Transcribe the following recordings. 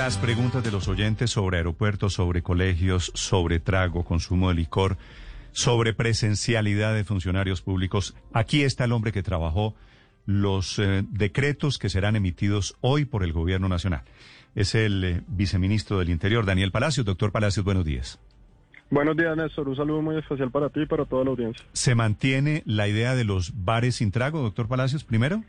Las preguntas de los oyentes sobre aeropuertos, sobre colegios, sobre trago, consumo de licor, sobre presencialidad de funcionarios públicos. Aquí está el hombre que trabajó los eh, decretos que serán emitidos hoy por el Gobierno Nacional. Es el eh, viceministro del Interior, Daniel Palacios. Doctor Palacios, buenos días. Buenos días, Néstor. Un saludo muy especial para ti y para toda la audiencia. ¿Se mantiene la idea de los bares sin trago, doctor Palacios, primero?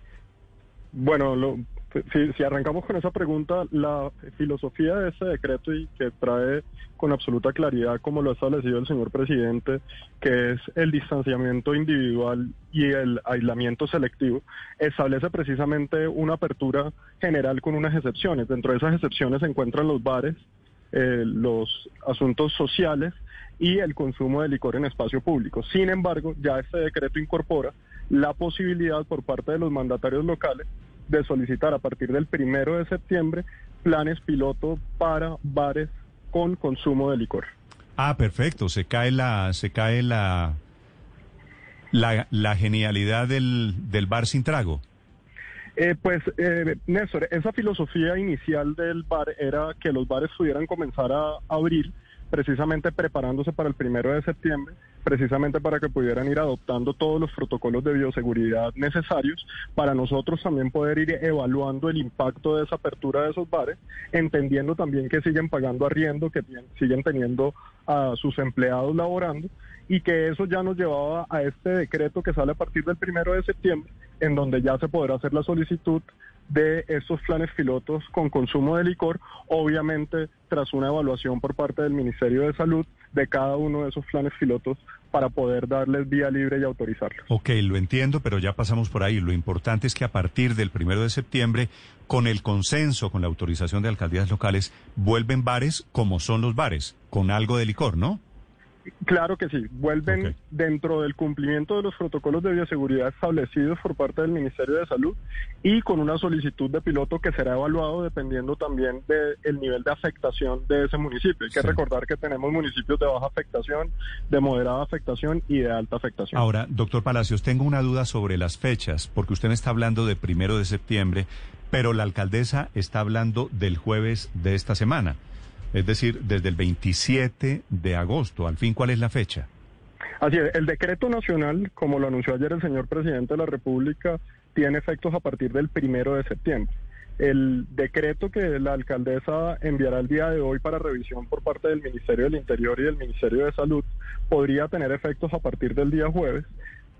Bueno, lo, si, si, arrancamos con esa pregunta, la filosofía de ese decreto y que trae con absoluta claridad, como lo ha establecido el señor presidente, que es el distanciamiento individual y el aislamiento selectivo, establece precisamente una apertura general con unas excepciones. Dentro de esas excepciones se encuentran los bares, eh, los asuntos sociales y el consumo de licor en espacio público. Sin embargo, ya este decreto incorpora la posibilidad por parte de los mandatarios locales de solicitar a partir del primero de septiembre planes piloto para bares con consumo de licor. Ah, perfecto. Se cae la, se cae la, la, la genialidad del, del bar sin trago. Eh, pues, eh, Néstor, esa filosofía inicial del bar era que los bares pudieran comenzar a abrir precisamente preparándose para el primero de septiembre, precisamente para que pudieran ir adoptando todos los protocolos de bioseguridad necesarios para nosotros también poder ir evaluando el impacto de esa apertura de esos bares, entendiendo también que siguen pagando arriendo, que siguen teniendo a sus empleados laborando y que eso ya nos llevaba a este decreto que sale a partir del primero de septiembre, en donde ya se podrá hacer la solicitud de estos planes pilotos con consumo de licor, obviamente tras una evaluación por parte del Ministerio de Salud de cada uno de esos planes pilotos para poder darles vía libre y autorizarlos. Ok, lo entiendo, pero ya pasamos por ahí. Lo importante es que a partir del primero de septiembre, con el consenso, con la autorización de alcaldías locales, vuelven bares como son los bares, con algo de licor, ¿no? Claro que sí, vuelven dentro del cumplimiento de los protocolos de bioseguridad establecidos por parte del Ministerio de Salud y con una solicitud de piloto que será evaluado dependiendo también del nivel de afectación de ese municipio. Hay que recordar que tenemos municipios de baja afectación, de moderada afectación y de alta afectación. Ahora, doctor Palacios, tengo una duda sobre las fechas, porque usted me está hablando de primero de septiembre, pero la alcaldesa está hablando del jueves de esta semana es decir, desde el 27 de agosto. Al fin, ¿cuál es la fecha? Así es, el decreto nacional, como lo anunció ayer el señor presidente de la República, tiene efectos a partir del primero de septiembre. El decreto que la alcaldesa enviará el día de hoy para revisión por parte del Ministerio del Interior y del Ministerio de Salud podría tener efectos a partir del día jueves,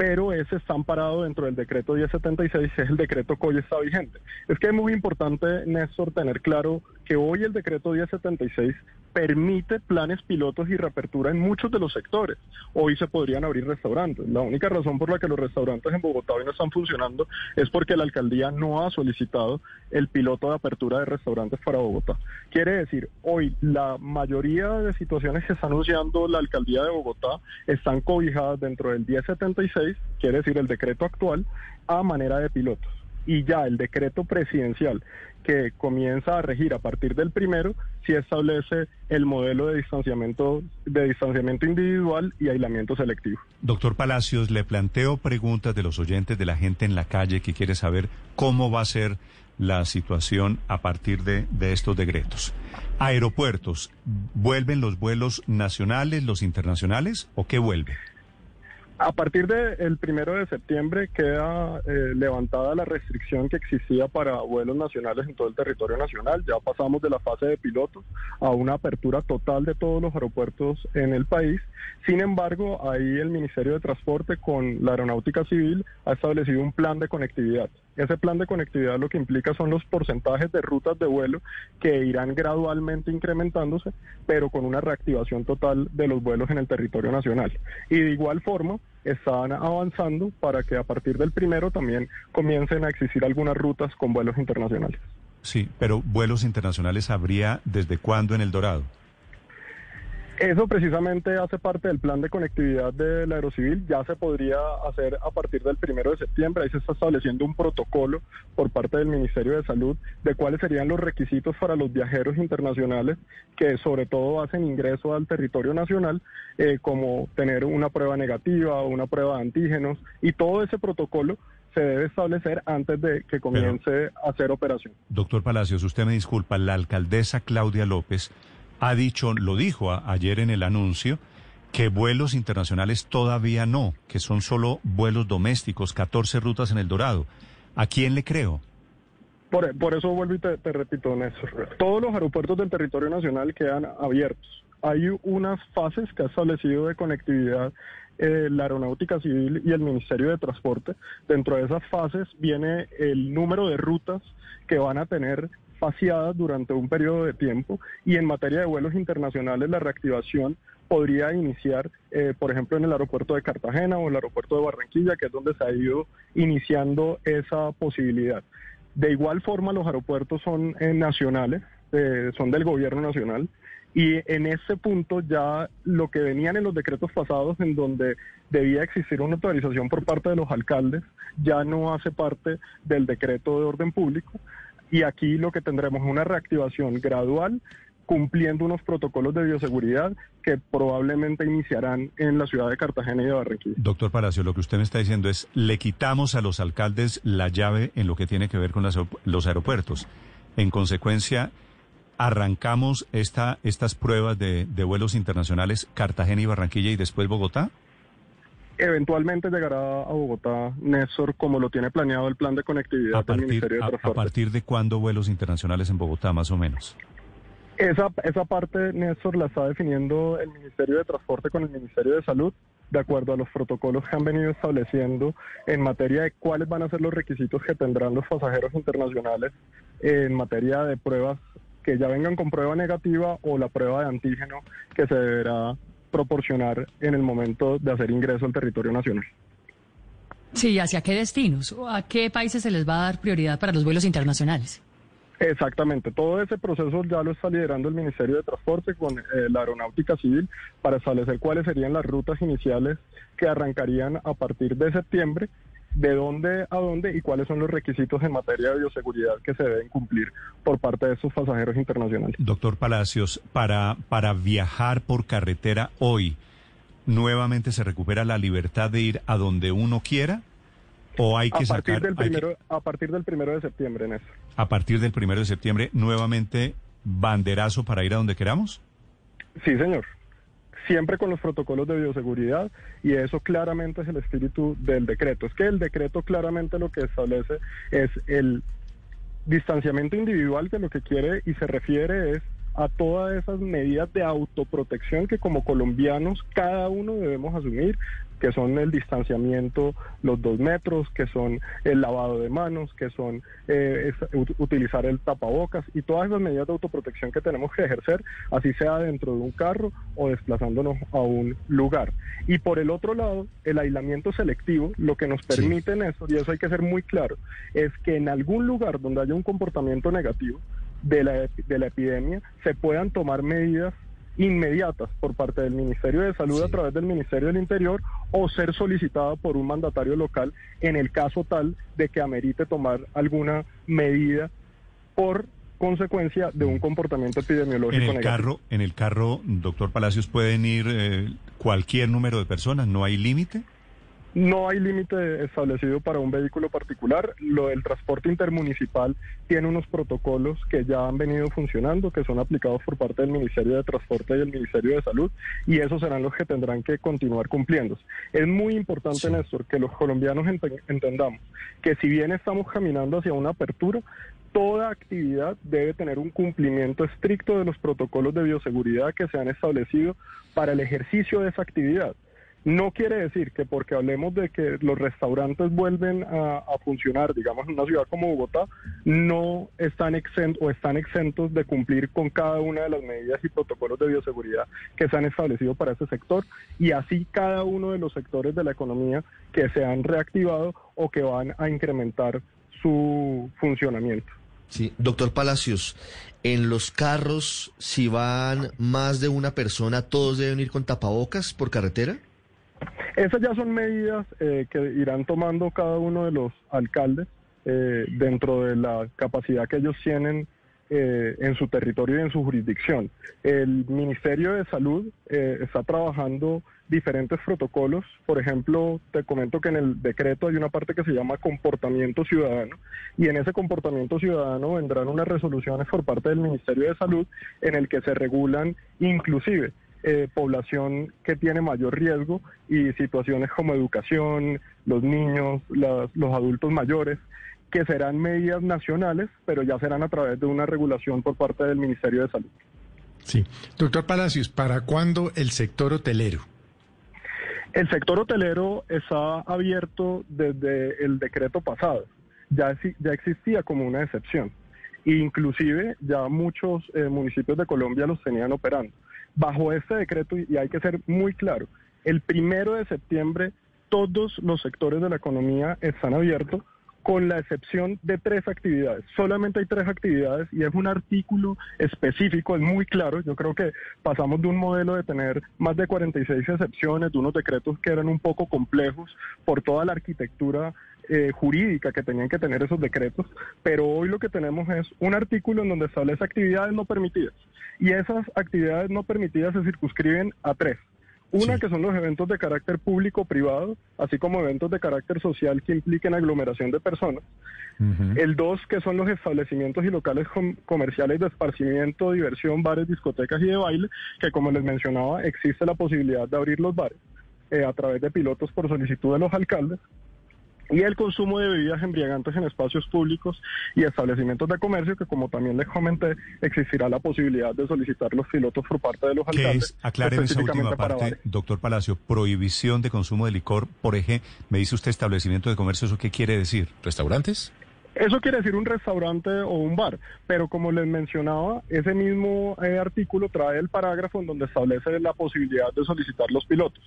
pero ese está amparado dentro del decreto 1076, que es el decreto que hoy está vigente. Es que es muy importante, Néstor, tener claro que hoy el decreto 1076 permite planes pilotos y reapertura en muchos de los sectores. Hoy se podrían abrir restaurantes. La única razón por la que los restaurantes en Bogotá hoy no están funcionando es porque la alcaldía no ha solicitado el piloto de apertura de restaurantes para Bogotá. Quiere decir, hoy la mayoría de situaciones que está anunciando la alcaldía de Bogotá están cobijadas dentro del 1076, quiere decir el decreto actual, a manera de pilotos y ya el decreto presidencial que comienza a regir a partir del primero sí establece el modelo de distanciamiento de distanciamiento individual y aislamiento selectivo. Doctor Palacios, le planteo preguntas de los oyentes de la gente en la calle que quiere saber cómo va a ser la situación a partir de, de estos decretos. Aeropuertos, ¿vuelven los vuelos nacionales, los internacionales o qué vuelve? A partir del primero de septiembre queda eh, levantada la restricción que existía para vuelos nacionales en todo el territorio nacional. Ya pasamos de la fase de pilotos a una apertura total de todos los aeropuertos en el país. Sin embargo, ahí el Ministerio de Transporte con la Aeronáutica Civil ha establecido un plan de conectividad. Ese plan de conectividad lo que implica son los porcentajes de rutas de vuelo que irán gradualmente incrementándose, pero con una reactivación total de los vuelos en el territorio nacional. Y de igual forma, están avanzando para que a partir del primero también comiencen a existir algunas rutas con vuelos internacionales. Sí, pero vuelos internacionales habría desde cuándo en El Dorado? Eso precisamente hace parte del plan de conectividad del aerocivil. Ya se podría hacer a partir del primero de septiembre. Ahí se está estableciendo un protocolo por parte del Ministerio de Salud de cuáles serían los requisitos para los viajeros internacionales que sobre todo hacen ingreso al territorio nacional, eh, como tener una prueba negativa o una prueba de antígenos. Y todo ese protocolo se debe establecer antes de que comience a hacer operación. Doctor Palacios, usted me disculpa, la alcaldesa Claudia López ha dicho, lo dijo ayer en el anuncio, que vuelos internacionales todavía no, que son solo vuelos domésticos, 14 rutas en el Dorado. ¿A quién le creo? Por, eso vuelvo y te, repito, Néstor. Todos los aeropuertos del territorio nacional quedan abiertos. Hay unas fases que ha establecido de conectividad eh, la Aeronáutica Civil y el Ministerio de Transporte. Dentro de esas fases viene el número de rutas que van a tener faciadas durante un periodo de tiempo y en materia de vuelos internacionales la reactivación podría iniciar, eh, por ejemplo, en el aeropuerto de Cartagena o el aeropuerto de Barranquilla, que es donde se ha ido iniciando esa posibilidad. De igual forma, los aeropuertos son eh, nacionales, eh, son del gobierno nacional, y en ese punto ya lo que venían en los decretos pasados, en donde debía existir una autorización por parte de los alcaldes, ya no hace parte del decreto de orden público, y aquí lo que tendremos es una reactivación gradual cumpliendo unos protocolos de bioseguridad que probablemente iniciarán en la ciudad de Cartagena y de Barranquilla. Doctor Palacio, lo que usted me está diciendo es, le quitamos a los alcaldes la llave en lo que tiene que ver con los aeropuertos. En consecuencia, arrancamos esta, estas pruebas de vuelos internacionales Cartagena y Barranquilla y después Bogotá eventualmente llegará a Bogotá, Néstor, como lo tiene planeado el plan de conectividad del Ministerio de Transporte. ¿A partir de cuándo vuelos internacionales en Bogotá, más o menos? Esa, esa parte, Néstor, la está definiendo el Ministerio de Transporte con el Ministerio de Salud, de acuerdo a los protocolos que han venido estableciendo en materia de cuáles van a ser los requisitos que tendrán los pasajeros internacionales en materia de pruebas que ya vengan con prueba negativa o la prueba de antígeno que se deberá proporcionar en el momento de hacer ingreso al territorio nacional. Sí, ¿hacia qué destinos? ¿A qué países se les va a dar prioridad para los vuelos internacionales? Exactamente, todo ese proceso ya lo está liderando el Ministerio de Transporte con eh, la Aeronáutica Civil para establecer cuáles serían las rutas iniciales que arrancarían a partir de septiembre de dónde a dónde y cuáles son los requisitos en materia de bioseguridad que se deben cumplir por parte de esos pasajeros internacionales. Doctor Palacios, para, para viajar por carretera hoy, ¿nuevamente se recupera la libertad de ir a donde uno quiera? ¿O hay que a partir sacar, Del primero, A partir del primero de septiembre, eso. A partir del primero de septiembre, nuevamente banderazo para ir a donde queramos? Sí, señor siempre con los protocolos de bioseguridad y eso claramente es el espíritu del decreto. Es que el decreto claramente lo que establece es el distanciamiento individual que lo que quiere y se refiere es a todas esas medidas de autoprotección que como colombianos cada uno debemos asumir que son el distanciamiento, los dos metros, que son el lavado de manos, que son eh, utilizar el tapabocas y todas esas medidas de autoprotección que tenemos que ejercer, así sea dentro de un carro o desplazándonos a un lugar. Y por el otro lado, el aislamiento selectivo, lo que nos permite en eso, y eso hay que ser muy claro, es que en algún lugar donde haya un comportamiento negativo de la, de la epidemia, se puedan tomar medidas inmediatas por parte del Ministerio de Salud a través del Ministerio del Interior o ser solicitada por un mandatario local en el caso tal de que amerite tomar alguna medida por consecuencia de un comportamiento epidemiológico en el carro en el carro doctor Palacios pueden ir eh, cualquier número de personas no hay límite no hay límite establecido para un vehículo particular. Lo del transporte intermunicipal tiene unos protocolos que ya han venido funcionando, que son aplicados por parte del Ministerio de Transporte y el Ministerio de Salud, y esos serán los que tendrán que continuar cumpliendo. Es muy importante, Néstor, que los colombianos entendamos que si bien estamos caminando hacia una apertura, toda actividad debe tener un cumplimiento estricto de los protocolos de bioseguridad que se han establecido para el ejercicio de esa actividad. No quiere decir que porque hablemos de que los restaurantes vuelven a, funcionar, digamos, en una ciudad como Bogotá, no están exentos o están exentos de cumplir con cada una de las medidas y protocolos de bioseguridad que se han establecido para ese sector y así cada uno de los sectores de la economía que se han reactivado o que van a incrementar su funcionamiento. Sí, doctor Palacios, en los carros, si van más de una persona, ¿todos deben ir con tapabocas por carretera? Esas ya son medidas eh, que irán tomando cada uno de los alcaldes eh, dentro de la capacidad que ellos tienen eh, en su territorio y en su jurisdicción. El Ministerio de Salud eh, está trabajando diferentes protocolos. Por ejemplo, te comento que en el decreto hay una parte que se llama comportamiento ciudadano y en ese comportamiento ciudadano vendrán unas resoluciones por parte del Ministerio de Salud en el que se regulan inclusive eh, población que tiene mayor riesgo y situaciones como educación, los niños, los adultos mayores que serán medidas nacionales, pero ya serán a través de una regulación por parte del Ministerio de Salud. Sí. Doctor Palacios, ¿para cuándo el sector hotelero? El sector hotelero está abierto desde el decreto pasado. Ya, ya existía como una excepción. Inclusive ya muchos eh, municipios de Colombia los tenían operando. Bajo este decreto, y hay que ser muy claro, el primero de septiembre todos los sectores de la economía están abiertos con la excepción de tres actividades. Solamente hay tres actividades y es un artículo específico, es muy claro. Yo creo que pasamos de un modelo de tener más de 46 excepciones, de unos decretos que eran un poco complejos por toda la arquitectura eh, jurídica que tenían que tener esos decretos, pero hoy lo que tenemos es un artículo en donde establece actividades no permitidas y esas actividades no permitidas se circunscriben a tres. Una que son los eventos de carácter público-privado, así como eventos de carácter social que impliquen aglomeración de personas. El dos, que son los establecimientos y locales comerciales de esparcimiento, diversión, bares, discotecas y de baile, que como les mencionaba, existe la posibilidad de abrir los bares eh, a través de pilotos por solicitud de los alcaldes y el consumo de bebidas embriagantes en espacios públicos y establecimientos de comercio, que como también les comenté, existirá la posibilidad de solicitar los pilotos por parte de los alcaldes. Aclare esa última parte, doctor Palacio, prohibición de consumo de licor, por ejemplo, me dice usted establecimiento de comercio, ¿eso qué quiere decir? ¿Restaurantes? Eso quiere decir un restaurante o un bar, pero como les mencionaba, ese mismo eh, artículo trae el parágrafo en donde establece la posibilidad de solicitar los pilotos.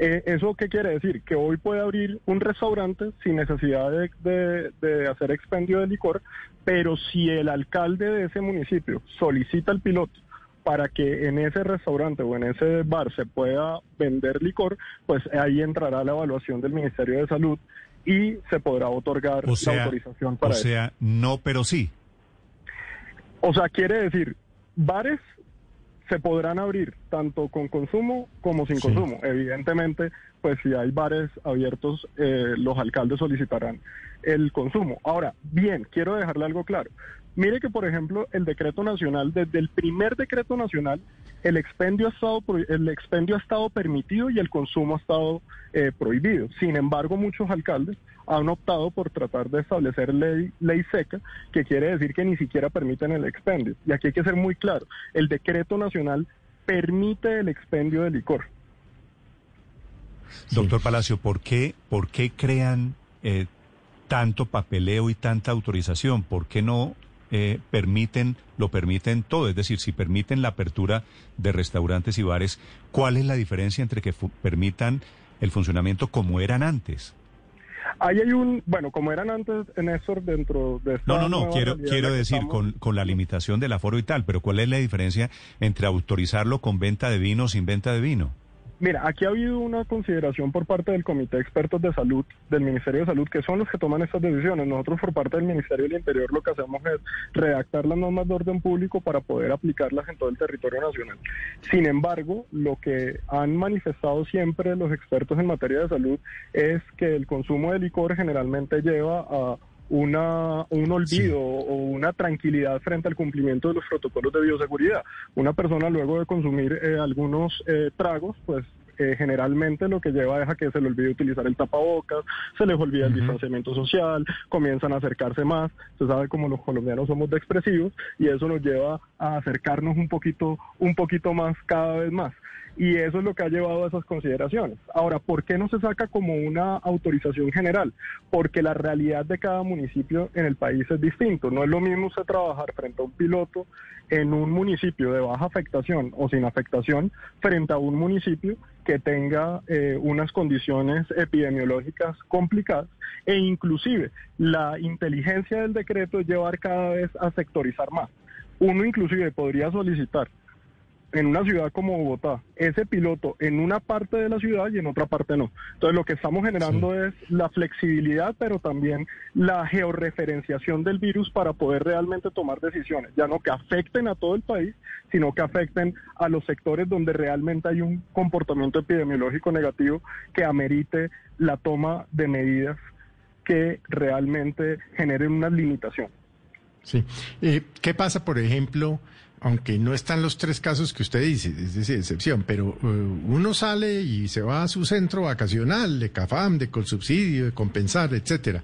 Eh, ¿Eso qué quiere decir? Que hoy puede abrir un restaurante sin necesidad de, de hacer expendio de licor, pero si el alcalde de ese municipio solicita el piloto, para que en ese restaurante o en ese bar se pueda vender licor, pues ahí entrará la evaluación del Ministerio de Salud y se podrá otorgar la autorización para eso. O sea, no, pero sí. O sea, quiere decir, bares se podrán abrir tanto con consumo como sin consumo. Evidentemente, pues si hay bares abiertos, eh, los alcaldes solicitarán el consumo. Ahora, bien, quiero dejarle algo claro. Mire que, por ejemplo, el decreto nacional, desde el primer decreto nacional, el expendio ha estado, el expendio ha estado permitido y el consumo ha estado eh, prohibido. Sin embargo, muchos alcaldes han optado por tratar de establecer ley, ley seca, que quiere decir que ni siquiera permiten el expendio. Y aquí hay que ser muy claro, el decreto nacional permite el expendio de licor. Doctor Palacio, ¿por qué, por qué crean eh, tanto papeleo y tanta autorización? ¿Por qué no eh, permiten, lo permiten todo, es decir, si permiten la apertura de restaurantes y bares, ¿cuál es la diferencia entre que permitan el funcionamiento como eran antes? Ahí hay un, bueno, como eran antes, Néstor, dentro de... no, no, no, quiero, quiero decir, con, con la limitación del aforo y tal, pero ¿cuál es la diferencia entre autorizarlo con venta de vino o sin venta de vino? Mira, aquí ha habido una consideración por parte del Comité de Expertos de Salud, del Ministerio de Salud, que son los que toman estas decisiones. Nosotros por parte del Ministerio del Interior lo que hacemos es redactar las normas de orden público para poder aplicarlas en todo el territorio nacional. Sin embargo, lo que han manifestado siempre los expertos en materia de salud es que el consumo de licor generalmente lleva a una, un olvido o una tranquilidad frente al cumplimiento de los protocolos de bioseguridad. Una persona luego de consumir eh, algunos eh, tragos, pues eh, generalmente lo que lleva es a que se le olvide utilizar el tapabocas, se les olvida el distanciamiento social, comienzan a acercarse más, se sabe como los colombianos somos de expresivos y eso nos lleva a acercarnos un poquito, un poquito más cada vez más. Y eso es lo que ha llevado a esas consideraciones. Ahora, ¿por qué no se saca como una autorización general? Porque la realidad de cada municipio en el país es distinto. No es lo mismo usted trabajar frente a un piloto en un municipio de baja afectación o sin afectación frente a un municipio que tenga eh, unas condiciones epidemiológicas complicadas e inclusive la inteligencia del decreto es llevar cada vez a sectorizar más. Uno inclusive podría solicitar en una ciudad como Bogotá, ese piloto en una parte de la ciudad y en otra parte no. Entonces lo que estamos generando es la flexibilidad, pero también la georreferenciación del virus para poder realmente tomar decisiones, ya no que afecten a todo el país, sino que afecten a los sectores donde realmente hay un comportamiento epidemiológico negativo que amerite la toma de medidas que realmente generen una limitación. Sí. Eh, ¿Qué pasa, por ejemplo? Aunque no están los tres casos que usted dice, es decir, excepción, pero eh, uno sale y se va a su centro vacacional de CAFAM, de Colsubsidio, de Compensar, etcétera.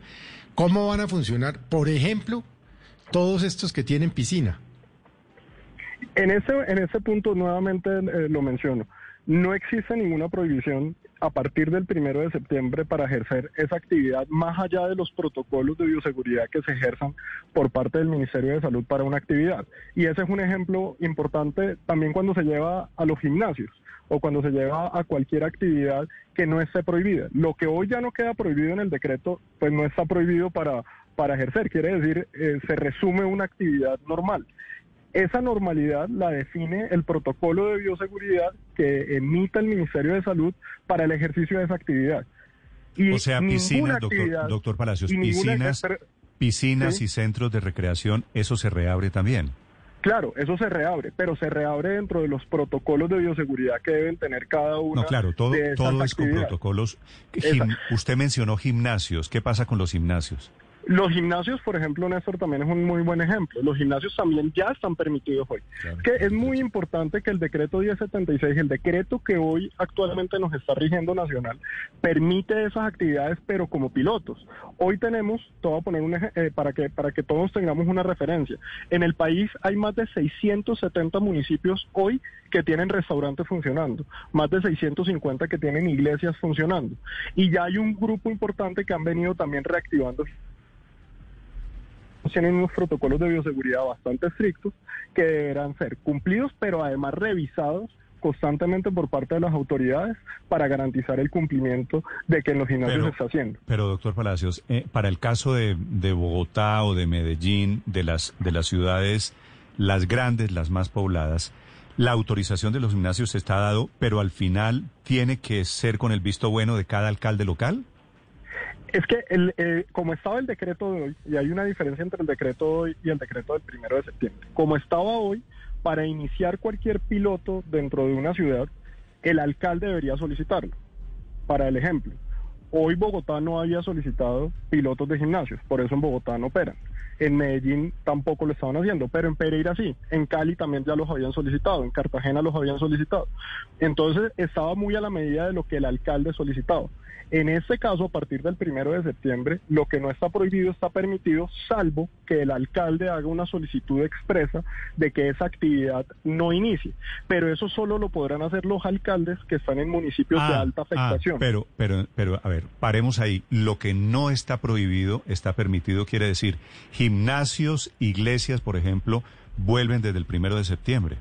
¿Cómo van a funcionar, por ejemplo, todos estos que tienen piscina? En ese, en ese punto nuevamente eh, lo menciono. No existe ninguna prohibición a partir del primero de septiembre para ejercer esa actividad más allá de los protocolos de bioseguridad que se ejerzan por parte del Ministerio de Salud para una actividad. Y ese es un ejemplo importante también cuando se lleva a los gimnasios o cuando se lleva a cualquier actividad que no esté prohibida. Lo que hoy ya no queda prohibido en el decreto, pues no está prohibido para, para ejercer, quiere decir, eh, se resume una actividad normal. Esa normalidad la define el protocolo de bioseguridad que emita el Ministerio de Salud para el ejercicio de esa actividad. Y o sea, piscinas, doctor, doctor Palacios, piscinas, piscinas y centros de recreación, eso se reabre también. Claro, eso se reabre, pero se reabre dentro de los protocolos de bioseguridad que deben tener cada uno. No, claro, todo, todo es con protocolos. usted mencionó gimnasios. ¿Qué pasa con los gimnasios? Los gimnasios, por ejemplo, Néstor, también es un muy buen ejemplo. Los gimnasios también ya están permitidos hoy. Que es muy importante que el decreto 1076, el decreto que hoy actualmente nos está rigiendo nacional, permite esas actividades, pero como pilotos. Hoy tenemos, te voy a poner un eh, para que para que todos tengamos una referencia. En el país hay más de 670 municipios hoy que tienen restaurantes funcionando, más de 650 que tienen iglesias funcionando, y ya hay un grupo importante que han venido también reactivando tienen unos protocolos de bioseguridad bastante estrictos que deberán ser cumplidos, pero además revisados constantemente por parte de las autoridades para garantizar el cumplimiento de que en los gimnasios se está haciendo. Pero, doctor Palacios, eh, para el caso de, de, Bogotá o de Medellín, de las, de las ciudades, las grandes, las más pobladas, la autorización de los gimnasios está dado, pero al final tiene que ser con el visto bueno de cada alcalde local. Es que el, eh, como estaba el decreto de hoy, y hay una diferencia entre el decreto de hoy y el decreto del primero de septiembre, como estaba hoy, para iniciar cualquier piloto dentro de una ciudad, el alcalde debería solicitarlo. Para el ejemplo, hoy Bogotá no había solicitado pilotos de gimnasios, por eso en Bogotá no operan. En Medellín tampoco lo estaban haciendo, pero en Pereira sí. En Cali también ya los habían solicitado, en Cartagena los habían solicitado. Entonces estaba muy a la medida de lo que el alcalde solicitaba. En este caso, a partir del primero de septiembre, lo que no está prohibido está permitido, salvo que el alcalde haga una solicitud expresa de que esa actividad no inicie. Pero eso solo lo podrán hacer los alcaldes que están en municipios de ah, alta ah, afectación. pero, pero, pero, a ver, paremos ahí. Lo que no está prohibido está permitido, quiere decir, gimnasios, iglesias, por ejemplo, vuelven desde el primero de septiembre.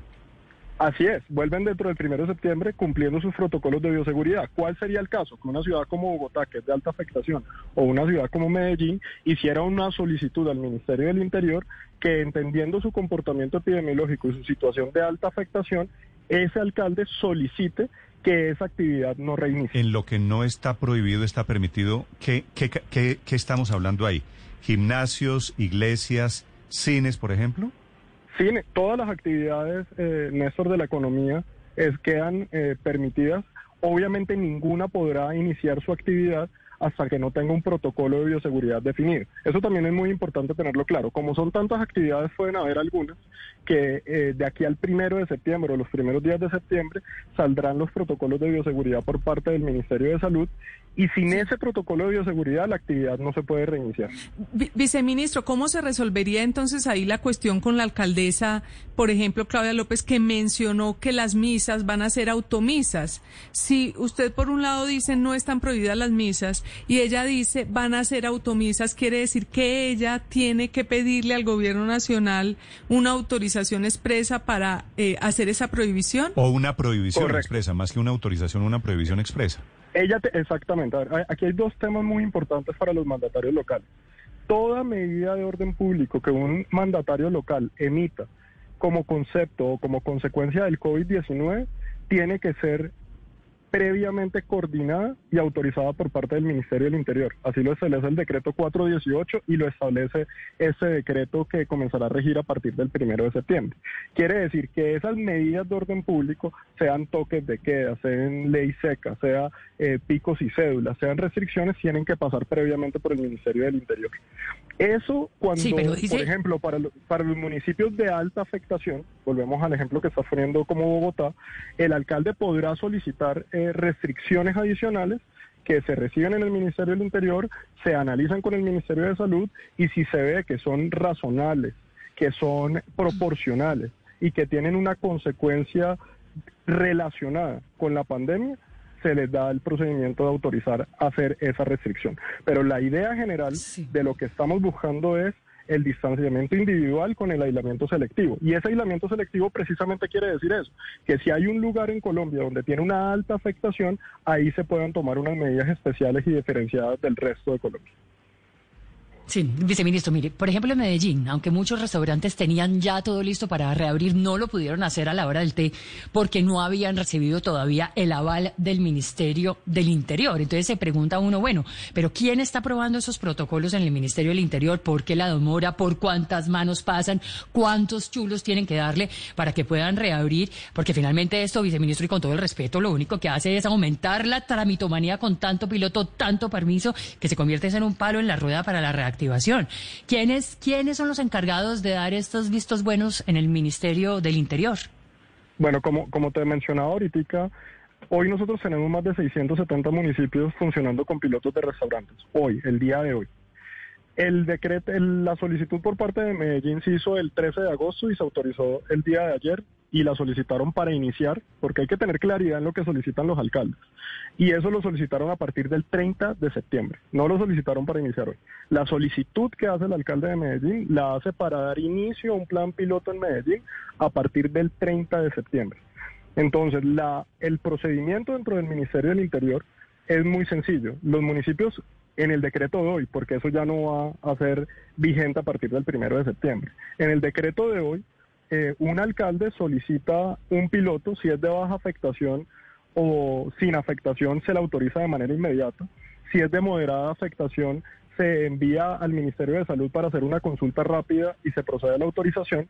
Así es, vuelven dentro del primero de septiembre cumpliendo sus protocolos de bioseguridad. ¿Cuál sería el caso? Que una ciudad como Bogotá, que es de alta afectación, o una ciudad como Medellín, hiciera una solicitud al Ministerio del Interior que entendiendo su comportamiento epidemiológico y su situación de alta afectación, ese alcalde solicite que esa actividad no reinicie. En lo que no está prohibido, está permitido, ¿qué, qué, qué, qué estamos hablando ahí? ¿Gimnasios, iglesias, cines, por ejemplo? Sí, todas las actividades, eh, Néstor, de la economía quedan eh, permitidas. Obviamente ninguna podrá iniciar su actividad hasta que no tenga un protocolo de bioseguridad definido. Eso también es muy importante tenerlo claro. Como son tantas actividades, pueden haber algunas que eh, de aquí al primero de septiembre o los primeros días de septiembre saldrán los protocolos de bioseguridad por parte del Ministerio de Salud y sin ese protocolo de bioseguridad la actividad no se puede reiniciar. viceministro, ¿cómo se resolvería entonces ahí la cuestión con la alcaldesa por ejemplo, Claudia López, que mencionó que las misas van a ser automisas. Si usted por un lado dice no están prohibidas las misas y ella dice van a ser automisas, quiere decir que ella tiene que pedirle al gobierno nacional una autorización expresa para eh, hacer esa prohibición. O una prohibición expresa, más que una autorización, una prohibición expresa. Ella, exactamente. aquí hay dos temas muy importantes para los mandatarios locales. Toda medida de orden público que un mandatario local emita como concepto o como consecuencia del COVID-19 tiene que ser previamente coordinada y autorizada por parte del Ministerio del Interior. Así lo establece el decreto 418 y lo establece ese decreto que comenzará a regir a partir del primero de septiembre. Quiere decir que esas medidas de orden público, sean toques de queda, sean ley seca, sea eh, picos y cédulas, sean restricciones, tienen que pasar previamente por el Ministerio del Interior. Eso cuando, por ejemplo, para, para los municipios de alta afectación, volvemos al ejemplo que está poniendo como Bogotá, el alcalde podrá solicitar eh, restricciones adicionales que se reciben en el Ministerio del Interior, se analizan con el Ministerio de Salud y si se ve que son razonables, que son proporcionales y que tienen una consecuencia relacionada con la pandemia, se les da el procedimiento de autorizar hacer esa restricción. Pero la idea general de lo que estamos buscando es el distanciamiento individual con el aislamiento selectivo. Y ese aislamiento selectivo precisamente quiere decir eso, que si hay un lugar en Colombia donde tiene una alta afectación, ahí se puedan tomar unas medidas especiales y diferenciadas del resto de Colombia. Sí, viceministro, mire, por ejemplo en Medellín, aunque muchos restaurantes tenían ya todo listo para reabrir, no lo pudieron hacer a la hora del té porque no habían recibido todavía el aval del Ministerio del Interior. Entonces se pregunta uno, bueno, pero ¿quién está aprobando esos protocolos en el Ministerio del Interior? ¿Por qué la demora? ¿Por cuántas manos pasan? ¿Cuántos chulos tienen que darle para que puedan reabrir? Porque finalmente esto, viceministro, y con todo el respeto, lo único que hace es aumentar la tramitomanía con tanto piloto, tanto permiso, que se convierte en un palo en la rueda para la reacción activación. ¿Quiénes, ¿Quiénes son los encargados de dar estos vistos buenos en el Ministerio del Interior? Bueno, como, como te mencionaba ahorita, hoy nosotros tenemos más de 670 municipios funcionando con pilotos de restaurantes. Hoy, el día de hoy. El decreto, la solicitud por parte de Medellín se hizo el 13 de agosto y se autorizó el día de ayer y la solicitaron para iniciar, porque hay que tener claridad en lo que solicitan los alcaldes. Y eso lo solicitaron a partir del 30 de septiembre, no lo solicitaron para iniciar hoy. La solicitud que hace el alcalde de Medellín la hace para dar inicio a un plan piloto en Medellín a partir del 30 de septiembre. Entonces, la, el procedimiento dentro del Ministerio del Interior es muy sencillo. Los municipios en el decreto de hoy, porque eso ya no va a ser vigente a partir del primero de septiembre. En el decreto de hoy, eh, un alcalde solicita un piloto, si es de baja afectación o sin afectación, se le autoriza de manera inmediata. Si es de moderada afectación, se envía al Ministerio de Salud para hacer una consulta rápida y se procede a la autorización.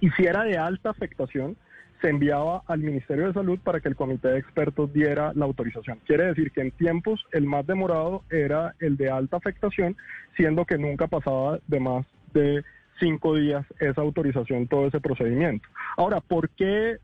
Y si era de alta afectación, se enviaba al Ministerio de Salud para que el comité de expertos diera la autorización. Quiere decir que en tiempos el más demorado era el de alta afectación, siendo que nunca pasaba de más de cinco días esa autorización, todo ese procedimiento. Ahora, ¿por qué?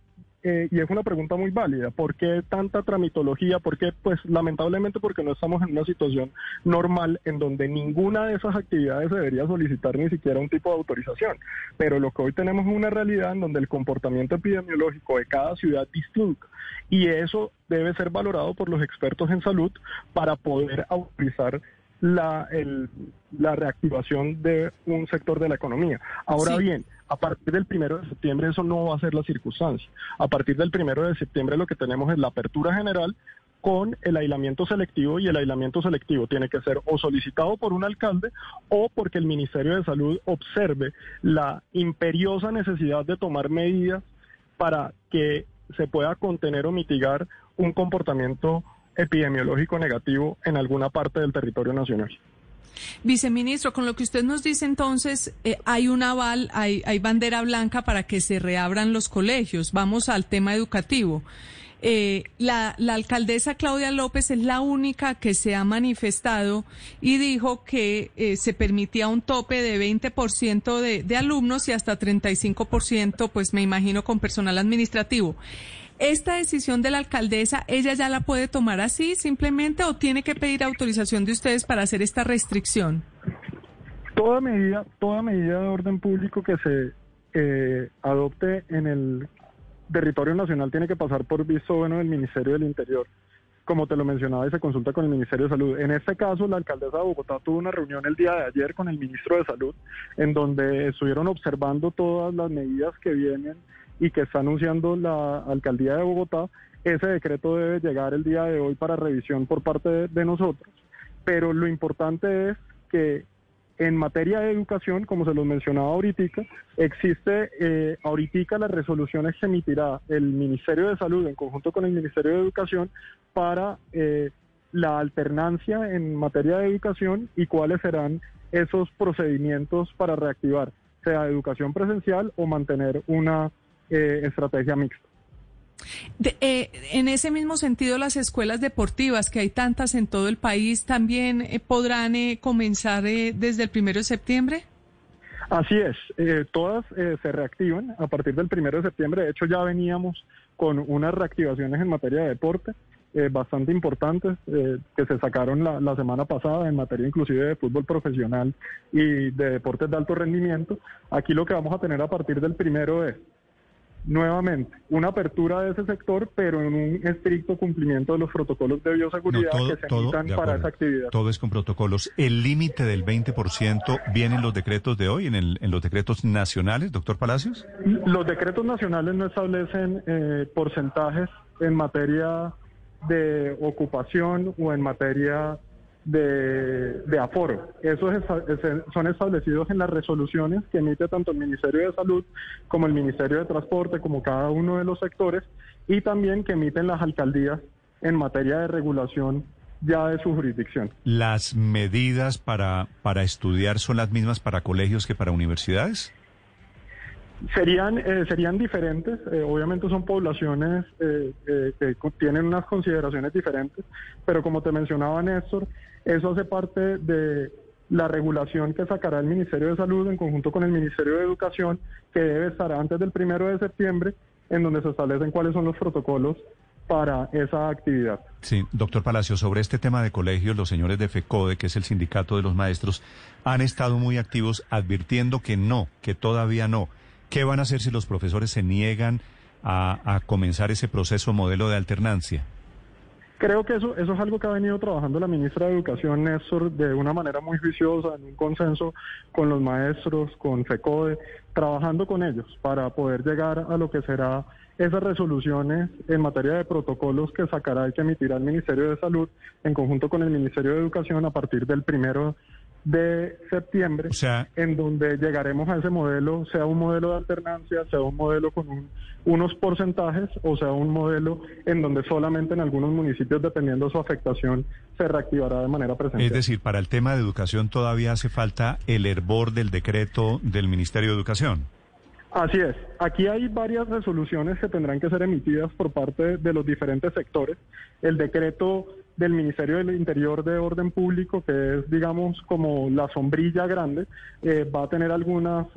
Eh, y es una pregunta muy válida, ¿por qué tanta tramitología? ¿Por qué? Pues lamentablemente porque no estamos en una situación normal en donde ninguna de esas actividades debería solicitar ni siquiera un tipo de autorización. Pero lo que hoy tenemos es una realidad en donde el comportamiento epidemiológico de cada ciudad es distinto y eso debe ser valorado por los expertos en salud para poder autorizar la, la reactivación de un sector de la economía. Ahora bien, a partir del primero de septiembre eso no va a ser la circunstancia. A partir del primero de septiembre lo que tenemos es la apertura general con el aislamiento selectivo y el aislamiento selectivo tiene que ser o solicitado por un alcalde o porque el Ministerio de Salud observe la imperiosa necesidad de tomar medidas para que se pueda contener o mitigar un comportamiento epidemiológico negativo en alguna parte del territorio nacional. Viceministro, con lo que usted nos dice entonces, eh, hay un aval, hay, hay, bandera blanca para que se reabran los colegios. Vamos al tema educativo. Eh, la, alcaldesa Claudia López es la única que se ha manifestado y dijo que eh, se permitía un tope de 20% de, de alumnos y hasta 35%, pues me imagino, con personal administrativo. ¿Esta decisión de la alcaldesa, ella ya la puede tomar así simplemente o tiene que pedir autorización de ustedes para hacer esta restricción? Toda medida, toda medida de orden público que se eh, adopte en el territorio nacional tiene que pasar por visto bueno del Ministerio del Interior, como te lo mencionaba, y se consulta con el Ministerio de Salud. En este caso, la alcaldesa de Bogotá tuvo una reunión el día de ayer con el ministro de Salud, en donde estuvieron observando todas las medidas que vienen y que está anunciando la alcaldía de Bogotá. Ese decreto debe llegar el día de hoy para revisión por parte de, nosotros. Pero lo importante es que en materia de educación, como se los mencionaba ahorita, existe eh, ahorita las resoluciones que emitirá el Ministerio de Salud en conjunto con el Ministerio de Educación para eh, la alternancia en materia de educación y cuáles serán esos procedimientos para reactivar, sea educación presencial o mantener una eh, estrategia mixta. De, eh, en ese mismo sentido, las escuelas deportivas, que hay tantas en todo el país, también eh, podrán eh, comenzar eh, desde el primero de septiembre. Así es, eh, todas eh, se reactivan a partir del primero de septiembre. De hecho, ya veníamos con unas reactivaciones en materia de deporte bastante importantes eh, que se sacaron la, la semana pasada en materia inclusive de fútbol profesional y de deportes de alto rendimiento. Aquí lo que vamos a tener a partir del primero es nuevamente una apertura de ese sector, pero en un estricto cumplimiento de los protocolos de bioseguridad No, todo- que se todo, para esa actividad. Todo es con protocolos. ¿El límite del 20% viene en los decretos de hoy, en, el- en los decretos nacionales, doctor Palacios? Los decretos nacionales no establecen eh, porcentajes en materia de ocupación o en materia de, de aforo. Esos son establecidos en las resoluciones que emite tanto el Ministerio de Salud como el Ministerio de Transporte, como cada uno de los sectores, y también que emiten las alcaldías en materia de regulación ya de su jurisdicción. ¿Las medidas para, para estudiar son las mismas para colegios que para universidades? Serían, eh, serían diferentes, eh, obviamente son poblaciones eh, eh, que tienen unas consideraciones diferentes, pero como te mencionaba Néstor, eso hace parte de la regulación que sacará el Ministerio de Salud en conjunto con el Ministerio de Educación, que debe estar antes del primero de septiembre, en donde se establecen cuáles son los protocolos para esa actividad. Sí, doctor Palacio, sobre este tema de colegios, los señores de FECODE, que es el sindicato de los maestros, han estado muy activos advirtiendo que no, que todavía no. ¿Qué van a hacer si los profesores se niegan a, comenzar ese proceso modelo de alternancia? Creo que eso, eso es algo que ha venido trabajando la ministra de Educación, Néstor, de una manera muy juiciosa, en un consenso con los maestros, con FECODE, trabajando con ellos para poder llegar a lo que será esas resoluciones en materia de protocolos que sacará y que emitirá el Ministerio de Salud en conjunto con el Ministerio de Educación a partir del primero de septiembre, O sea- en donde llegaremos a ese modelo, sea un modelo de alternancia, sea un modelo con un- unos porcentajes o sea un modelo en donde solamente en algunos municipios, dependiendo de su afectación, se reactivará de manera presencial. Es decir, para el tema de educación todavía hace falta el hervor del decreto del Ministerio de Educación. Así es. Aquí hay varias resoluciones que tendrán que ser emitidas por parte de los diferentes sectores. El decreto del Ministerio del Interior de Orden Público, que es, digamos, como la sombrilla grande, eh, va a tener algunos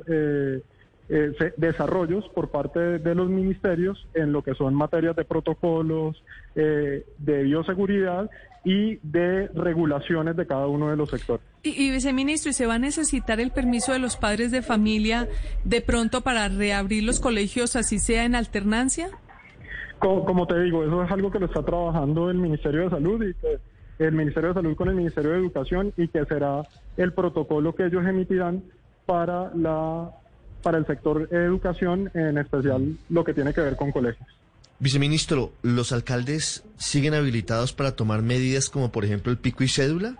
desarrollos por parte de, de los ministerios en lo que son materias de protocolos, eh, de bioseguridad y de regulaciones de cada uno de los sectores. Y, y, viceministro, ¿y se va a necesitar el permiso de los padres de familia de pronto para reabrir los colegios, así sea en alternancia? Como, como, te digo, eso es algo que lo está trabajando el Ministerio de Salud y que el Ministerio de Salud con el Ministerio de Educación y que será el protocolo que ellos emitirán para la para el sector educación, en especial lo que tiene que ver con colegios. Viceministro, ¿los alcaldes siguen habilitados para tomar medidas como por ejemplo el pico y cédula?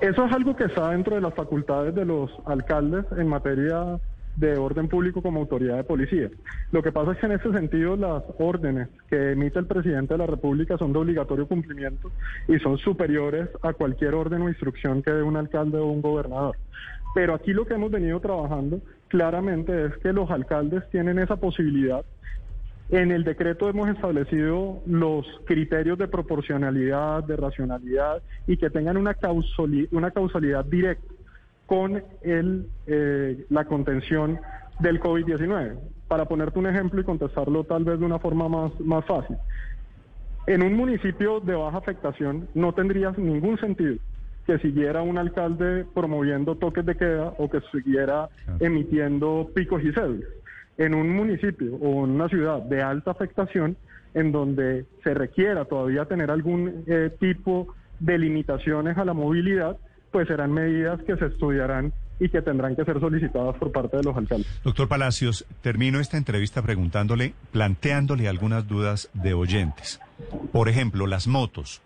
Eso es algo que está dentro de las facultades de los alcaldes en materia de orden público como autoridad de policía. Lo que pasa es que en ese sentido las órdenes que emite el presidente de la República son de obligatorio cumplimiento y son superiores a cualquier orden o instrucción que dé un alcalde o un gobernador. Pero aquí lo que hemos venido trabajando claramente es que los alcaldes tienen esa posibilidad en el decreto hemos establecido los criterios de proporcionalidad, de racionalidad y que tengan una, causali una causalidad directa con el, eh, la contención del COVID-19. Para ponerte un ejemplo y contestarlo tal vez de una forma más, más fácil. En un municipio de baja afectación no tendría ningún sentido que siguiera un alcalde promoviendo toques de queda o que siguiera emitiendo picos y cédulas. En un municipio o en una ciudad de alta afectación, en donde se requiera todavía tener algún eh, tipo de limitaciones a la movilidad, pues serán medidas que se estudiarán y que tendrán que ser solicitadas por parte de los alcaldes. Doctor Palacios, termino esta entrevista preguntándole, planteándole algunas dudas de oyentes. Por ejemplo, las motos.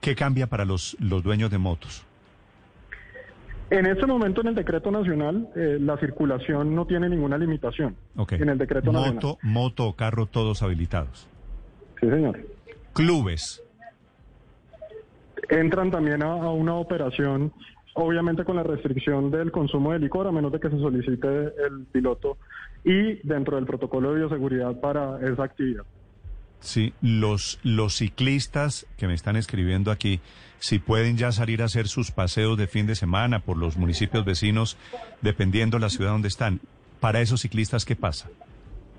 ¿Qué cambia para los, los dueños de motos? En este momento en el decreto nacional eh, la circulación no tiene ninguna limitación. Okay. En el decreto moto, nacional. Moto o carro todos habilitados. Sí, señor. Clubes. Entran también a, a una operación, obviamente con la restricción del consumo de licor, a menos de que se solicite el piloto y dentro del protocolo de bioseguridad para esa actividad. Sí, los, los ciclistas que me están escribiendo aquí, si pueden ya salir a hacer sus paseos de fin de semana por los municipios vecinos, dependiendo la ciudad donde están. Para esos ciclistas, ¿qué pasa?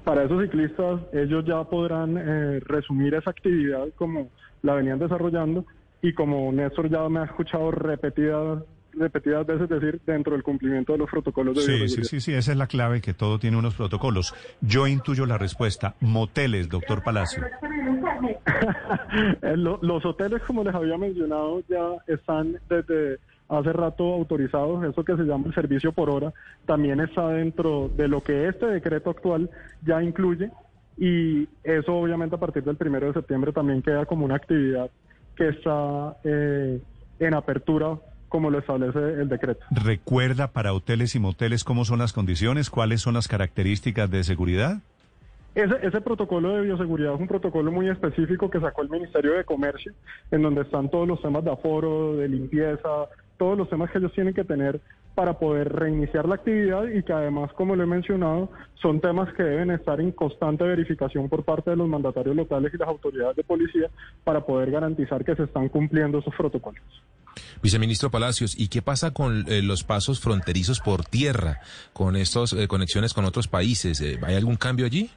Para esos ciclistas, ellos ya podrán eh, resumir esa actividad como la venían desarrollando y como Néstor ya me ha escuchado repetidas repetidas veces decir dentro del cumplimiento de los protocolos de Sí, sí, sí, sí, esa es la clave, que todo tiene unos protocolos. Yo intuyo la respuesta. Moteles, doctor Palacio. los hoteles, como les había mencionado, ya están desde hace rato autorizados, eso que se llama el servicio por hora, también está dentro de lo que este decreto actual ya incluye y eso obviamente a partir del primero de septiembre también queda como una actividad que está eh, en apertura como lo establece el decreto. ¿Recuerda para hoteles y moteles cómo son las condiciones? ¿Cuáles son las características de seguridad? Ese, ese, protocolo de bioseguridad es un protocolo muy específico que sacó el Ministerio de Comercio, en donde están todos los temas de aforo, de limpieza, todos los temas que ellos tienen que tener para poder reiniciar la actividad y que además, como lo he mencionado, son temas que deben estar en constante verificación por parte de los mandatarios locales y las autoridades de policía para poder garantizar que se están cumpliendo esos protocolos. Viceministro Palacios, ¿y qué pasa con eh, los pasos fronterizos por tierra, con estas eh, conexiones con otros países? Eh, ¿Hay algún cambio allí?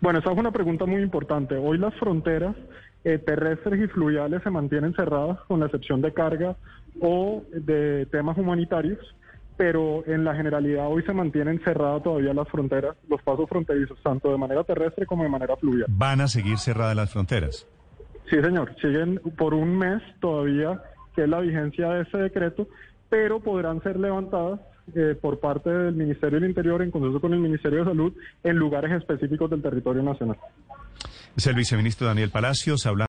Bueno, esa es una pregunta muy importante. Hoy las fronteras terrestres y fluviales se mantienen cerradas, con la excepción de carga o de temas humanitarios, pero en la generalidad hoy se mantienen cerradas todavía las fronteras, los pasos fronterizos, tanto de manera terrestre como de manera fluvial. ¿Van a seguir cerradas las fronteras? Sí, señor, siguen por un mes todavía, que es la vigencia de ese decreto, pero podrán ser levantadas eh, por parte del Ministerio del Interior en consenso con el Ministerio de Salud en lugares específicos del territorio nacional. Es el viceministro Daniel Palacios hablando.